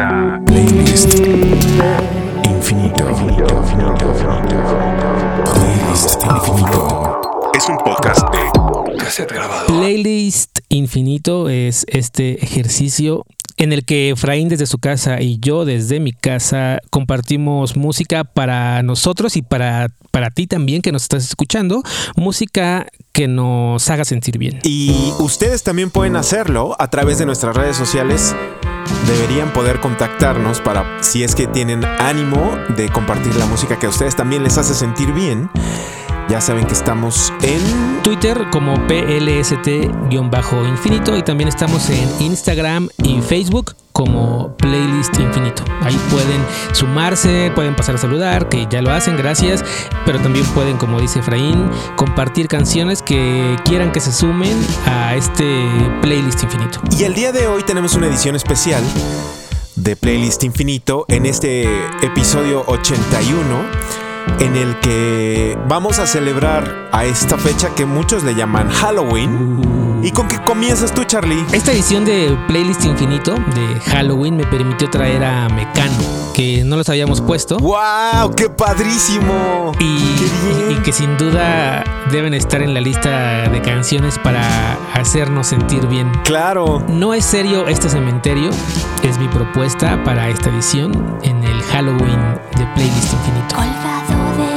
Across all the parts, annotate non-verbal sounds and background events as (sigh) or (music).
a Playlist Infinito. Playlist Infinito. Es un podcast de cassette grabado. Playlist Infinito es este ejercicio en el que Efraín desde su casa y yo desde mi casa compartimos música para nosotros y para, para ti también que nos estás escuchando, música que nos haga sentir bien. Y ustedes también pueden hacerlo a través de nuestras redes sociales. Deberían poder contactarnos para si es que tienen ánimo de compartir la música que a ustedes también les hace sentir bien. Ya saben que estamos en Twitter como PLST-infinito y también estamos en Instagram y Facebook como Playlist Infinito. Ahí pueden sumarse, pueden pasar a saludar, que ya lo hacen, gracias, pero también pueden, como dice Efraín, compartir canciones que quieran que se sumen a este Playlist Infinito. Y el día de hoy tenemos una edición especial de Playlist Infinito en este episodio 81 en el que vamos a celebrar a esta fecha que muchos le llaman Halloween. ¿Y con qué comienzas tú, Charlie? Esta edición de Playlist Infinito de Halloween me permitió traer a Mecano, que no los habíamos puesto. ¡Wow! ¡Qué padrísimo! Y, ¡Qué bien! y que sin duda deben estar en la lista de canciones para hacernos sentir bien. Claro. No es serio este cementerio, es mi propuesta para esta edición en el Halloween de Playlist Infinito. colgado del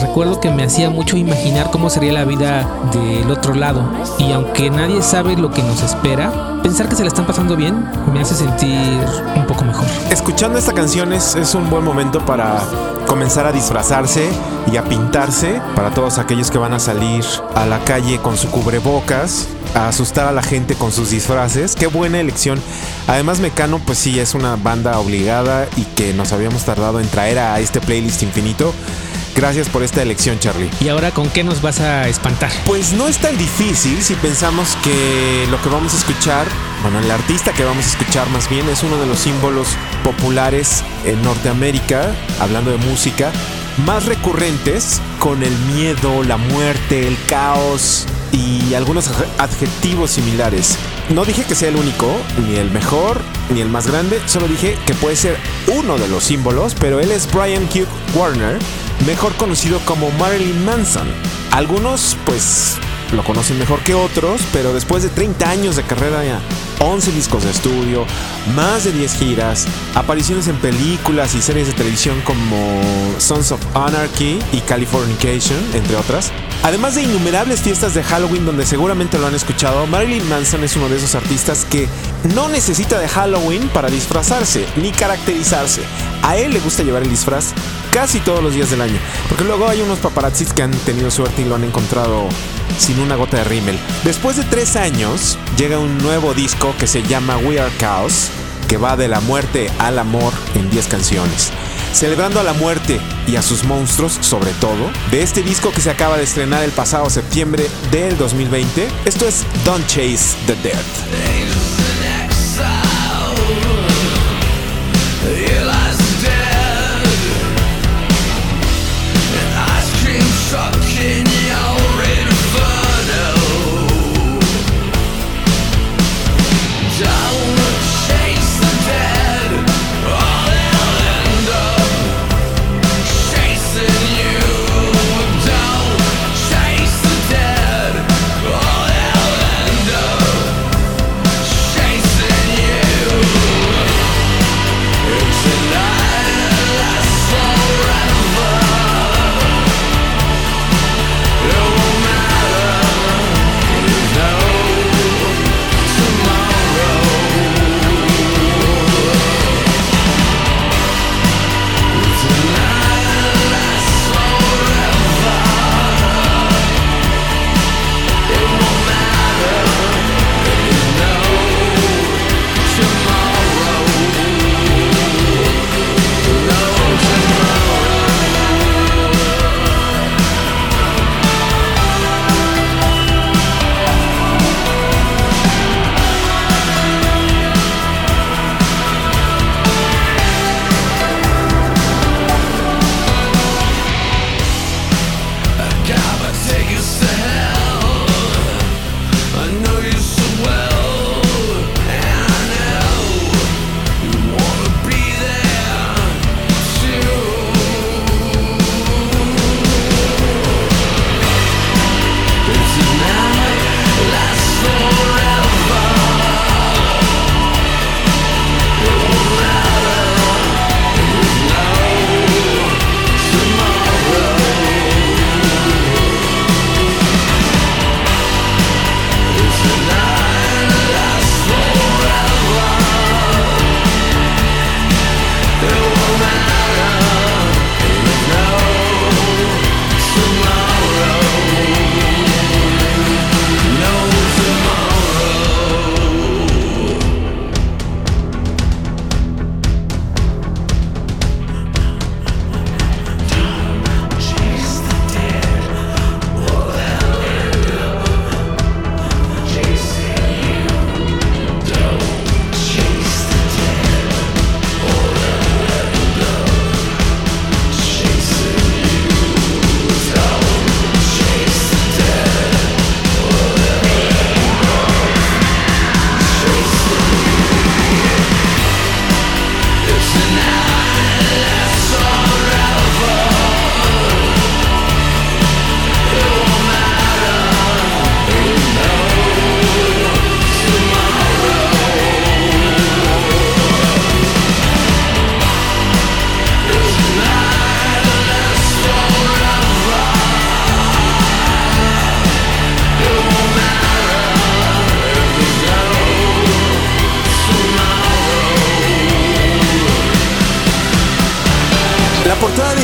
recuerdo que me hacía mucho imaginar cómo sería la vida del otro lado. Y aunque nadie sabe lo que nos espera, pensar que se la están pasando bien me hace sentir un poco mejor. Escuchando esta canción es, es un buen momento para comenzar a disfrazarse y a pintarse para todos aquellos que van a salir a la calle con su cubrebocas, a asustar a la gente con sus disfraces. Qué buena elección. Además, Mecano, pues sí, es una banda obligada y que nos habíamos tardado en traer a este playlist infinito. Gracias por esta elección, Charlie. ¿Y ahora con qué nos vas a espantar? Pues no es tan difícil si pensamos que lo que vamos a escuchar, bueno, el artista que vamos a escuchar más bien es uno de los símbolos populares en Norteamérica, hablando de música, más recurrentes con el miedo, la muerte, el caos y algunos adje- adjetivos similares. No dije que sea el único, ni el mejor, ni el más grande, solo dije que puede ser uno de los símbolos, pero él es Brian Hugh Warner, mejor conocido como Marilyn Manson. Algunos, pues, lo conocen mejor que otros, pero después de 30 años de carrera, ya 11 discos de estudio, más de 10 giras, apariciones en películas y series de televisión como Sons of Anarchy y Californication, entre otras. Además de innumerables fiestas de Halloween donde seguramente lo han escuchado, Marilyn Manson es uno de esos artistas que no necesita de Halloween para disfrazarse ni caracterizarse. A él le gusta llevar el disfraz casi todos los días del año, porque luego hay unos paparazzis que han tenido suerte y lo han encontrado sin una gota de rímel. Después de tres años, llega un nuevo disco que se llama We Are Chaos, que va de la muerte al amor en 10 canciones. Celebrando a la muerte y a sus monstruos, sobre todo, de este disco que se acaba de estrenar el pasado septiembre del 2020. Esto es Don't Chase the Dead.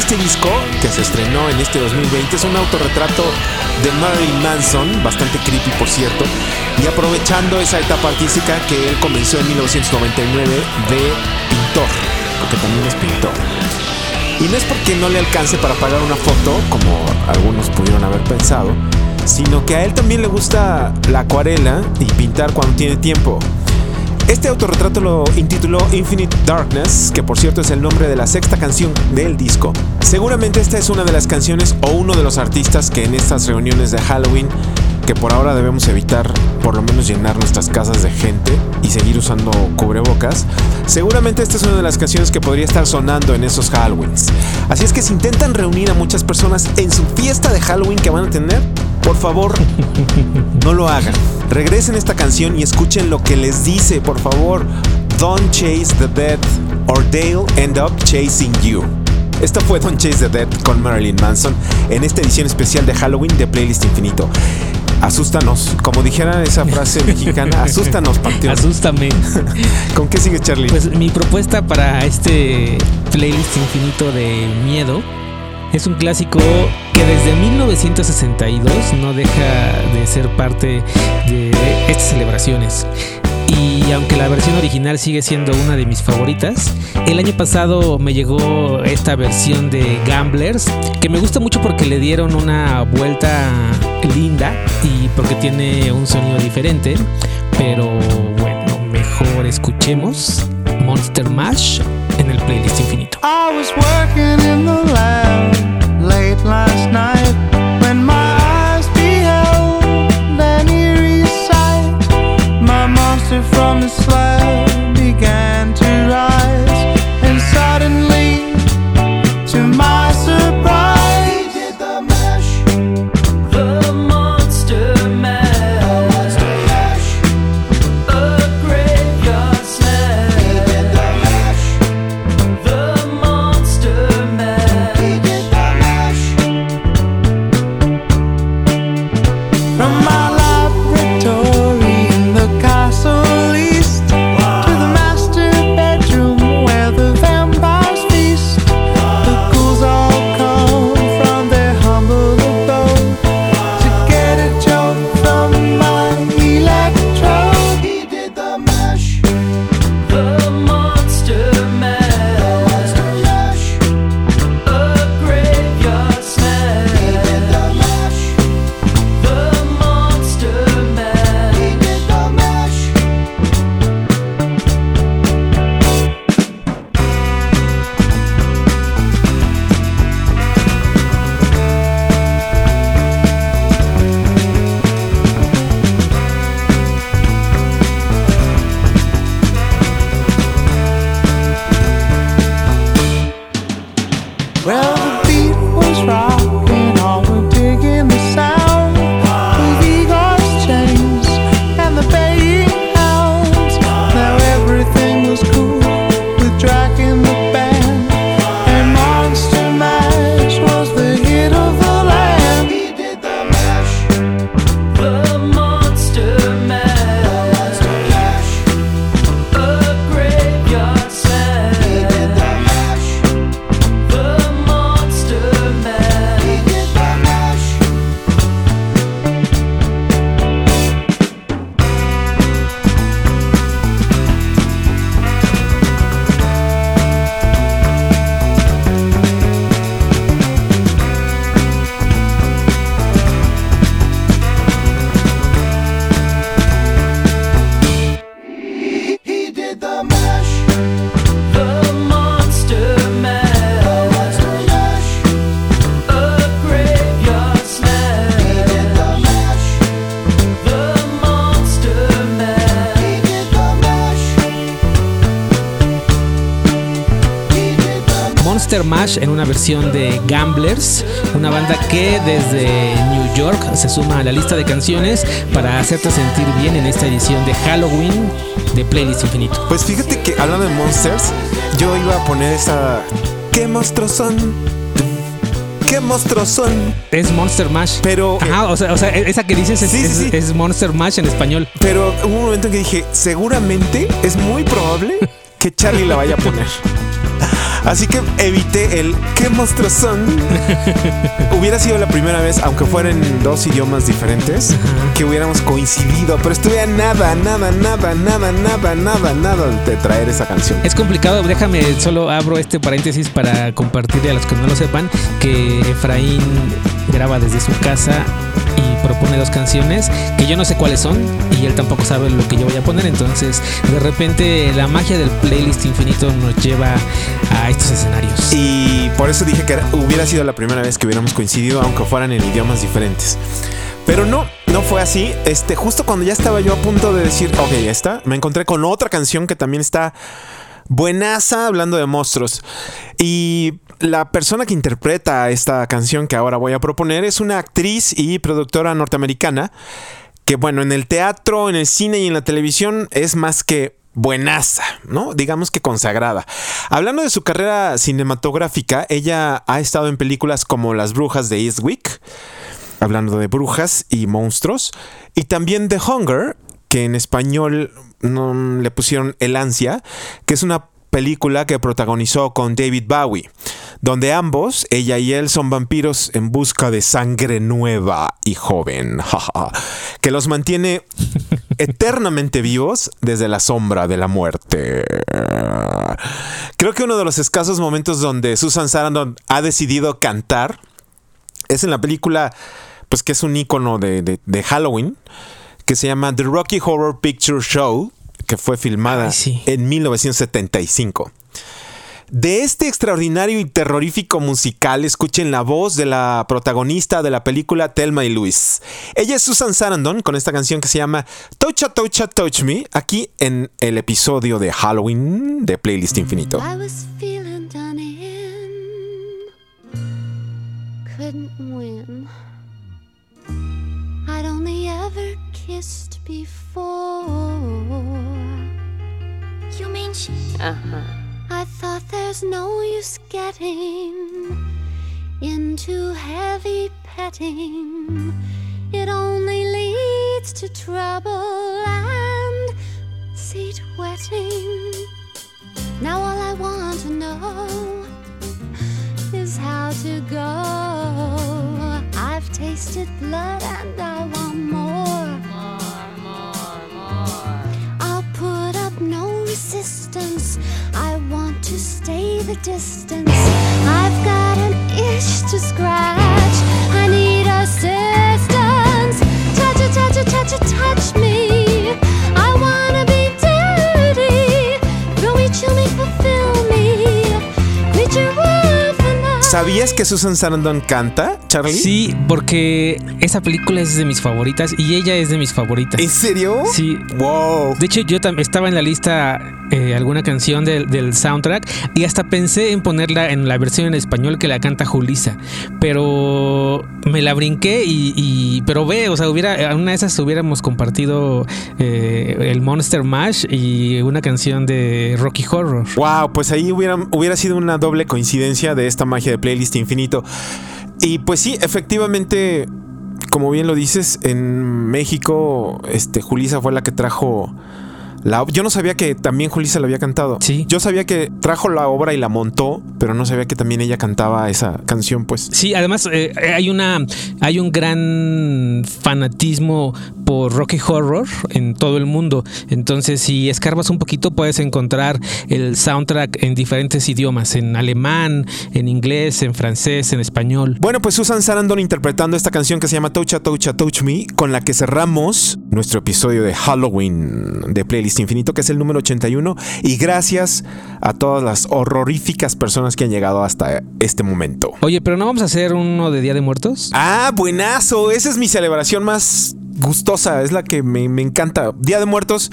Este disco, que se estrenó en este 2020, es un autorretrato de Marilyn Manson, bastante creepy por cierto, y aprovechando esa etapa artística que él comenzó en 1999 de pintor, porque también es pintor. Y no es porque no le alcance para pagar una foto, como algunos pudieron haber pensado, sino que a él también le gusta la acuarela y pintar cuando tiene tiempo. Este autorretrato lo intituló Infinite Darkness, que por cierto es el nombre de la sexta canción del disco. Seguramente esta es una de las canciones o uno de los artistas que en estas reuniones de Halloween, que por ahora debemos evitar por lo menos llenar nuestras casas de gente y seguir usando cubrebocas, seguramente esta es una de las canciones que podría estar sonando en esos Halloweens. Así es que si intentan reunir a muchas personas en su fiesta de Halloween que van a tener, por favor, no lo hagan. Regresen esta canción y escuchen lo que les dice, por favor. Don't chase the dead or they'll end up chasing you. Esta fue Don't Chase the Dead con Marilyn Manson en esta edición especial de Halloween de Playlist Infinito. Asústanos, como dijera esa frase (laughs) mexicana, asústanos, Panteón. Asústame. (laughs) ¿Con qué sigue Charlie? Pues mi propuesta para este playlist infinito de miedo es un clásico que desde 1962 no deja de ser parte de estas celebraciones. Y aunque la versión original sigue siendo una de mis favoritas, el año pasado me llegó esta versión de Gamblers, que me gusta mucho porque le dieron una vuelta linda y porque tiene un sonido diferente. Pero bueno, mejor escuchemos Monster Mash en el playlist infinito. I was working in the lab last night En una versión de Gamblers, una banda que desde New York se suma a la lista de canciones para hacerte sentir bien en esta edición de Halloween de Playlist Infinito. Pues fíjate que hablando de monsters, yo iba a poner esa. ¿Qué monstruos son? ¿Qué monstruos son? Es Monster Mash. Pero- Ajá, o sea, o sea, esa que dices es, Sí, sí, es- sí. es Monster Mash en español. Pero hubo un momento en que dije, seguramente es muy probable que Charlie la vaya a poner. (laughs) Así que evité el ¿qué monstruos son? (laughs) Hubiera sido la primera vez, aunque fueran en dos idiomas diferentes, que hubiéramos coincidido, pero estuve a nada, nada, nada, nada, nada, nada, nada de traer esa canción. Es complicado, déjame, solo abro este paréntesis para compartirle a los que no lo sepan que Efraín graba desde su casa propone dos canciones que yo no sé cuáles son y él tampoco sabe lo que yo voy a poner, entonces de repente la magia del playlist infinito nos lleva a estos escenarios. Y por eso dije que era- hubiera sido la primera vez que hubiéramos coincidido, aunque fueran en idiomas diferentes. Pero no, no fue así. Este, justo cuando ya estaba yo a punto de decir, ok, ya está, me encontré con otra canción que también está buenaza hablando de monstruos. Y la persona que interpreta esta canción que ahora voy a proponer es una actriz y productora norteamericana que, bueno, en el teatro, en el cine y en la televisión es más que buenaza, ¿no? Digamos que consagrada. Hablando de su carrera cinematográfica, ella ha estado en películas como Las Brujas de Eastwick, hablando de brujas y monstruos, y también The Hunger, que en español no, le pusieron El Ansia, que es una película que protagonizó con David Bowie, donde ambos, ella y él, son vampiros en busca de sangre nueva y joven, (laughs) que los mantiene (laughs) eternamente vivos desde la sombra de la muerte. Creo que uno de los escasos momentos donde Susan Sarandon ha decidido cantar es en la película, pues que es un icono de, de- de Halloween, que se llama The Rocky Horror Picture Show, que fue filmada Ay, sí. en 1975. De este extraordinario y terrorífico musical, escuchen la voz de la protagonista de la película Thelma y Luis. Ella es Susan Sarandon con esta canción que se llama Toucha Toucha Touch Me, aquí en el episodio de Halloween de Playlist Infinito. I was kissed before. You mean she? Uh huh. I thought there's no use getting into heavy petting. It only leads to trouble and seat wetting. Now all I want to know is how to go. I've tasted blood and I want more. More, more, more. I'll put up no resistance. I want to stay the distance. I've got an itch to scratch. ¿Sabías que Susan Sarandon canta, Charlie? Sí, porque esa película es de mis favoritas y ella es de mis favoritas. ¿En serio? Sí. Wow. De hecho, yo tam- estaba en la lista eh, alguna canción del, del soundtrack y hasta pensé en ponerla en la versión en español que la canta Julisa, pero me la brinqué y, y- pero ve, o sea, hubiera en una de esas hubiéramos compartido eh, el Monster Mash y una canción de Rocky Horror. Wow, pues ahí hubiera, hubiera sido una doble coincidencia de esta magia de playlist infinito. Y pues sí, efectivamente, como bien lo dices, en México, este, Julisa fue la que trajo la Yo no sabía que también Julisa la había cantado. Sí. Yo sabía que trajo la obra y la montó, pero no sabía que también ella cantaba esa canción, pues. Sí, además eh, hay una hay un gran fanatismo por Rocky Horror en todo el mundo. Entonces, si escarbas un poquito, puedes encontrar el soundtrack en diferentes idiomas, en alemán, en inglés, en francés, en español. Bueno, pues Susan Sarandon interpretando esta canción que se llama Toucha Toucha Touch Me, con la que cerramos nuestro episodio de Halloween de Playlist Infinito, que es el número 81. Y gracias a todas las horroríficas personas que han llegado hasta este momento. Oye, pero no vamos a hacer uno de Día de Muertos. Ah, buenazo. Esa es mi celebración más gustosa. Es la que me, me encanta. Día de Muertos,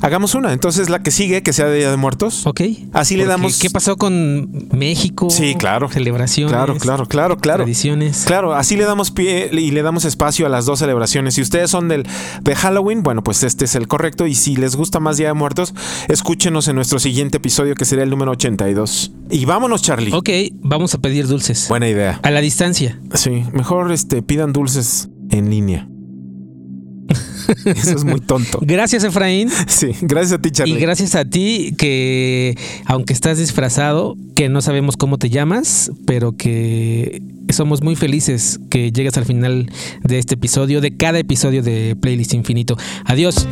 hagamos una. Entonces la que sigue, que sea de Día de Muertos. Ok. Así le damos- ¿Qué pasó con México? Sí, claro. Celebraciones. Claro, claro, claro, claro. Tradiciones. Claro, así le damos pie y le damos espacio a las dos celebraciones. Si ustedes son del de Halloween, bueno, pues este es el correcto. Y si les gusta más Día de Muertos, escúchenos en nuestro siguiente episodio que será el número 82. Y vámonos, Charlie. Ok, vamos a pedir dulces. Buena idea. A la distancia. Sí, mejor este pidan dulces en línea. (laughs) Eso es muy tonto. Gracias, Efraín. Sí, gracias a ti, Charlie. Y gracias a ti que, aunque estás disfrazado, que no sabemos cómo te llamas, pero que somos muy felices que llegues al final de este episodio, de cada episodio de Playlist Infinito. Adiós.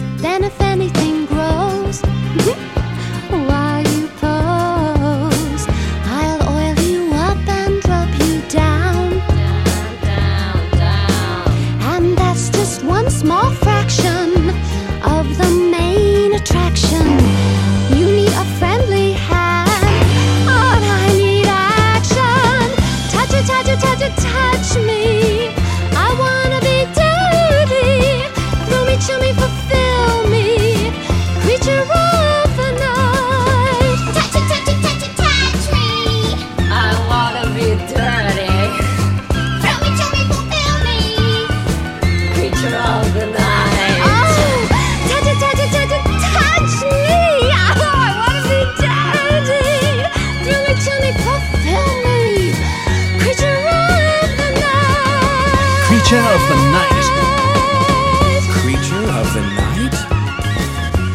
Of the night?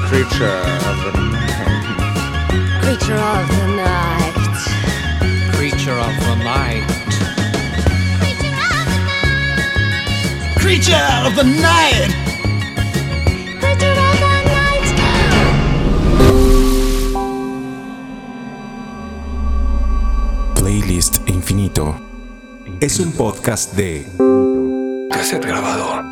Creature of the night. Creature of the night. Creature of the night. Creature of the night. Creature of the night. Creature of the night. Playlist Infinito. Es un podcast de Cassette grabado.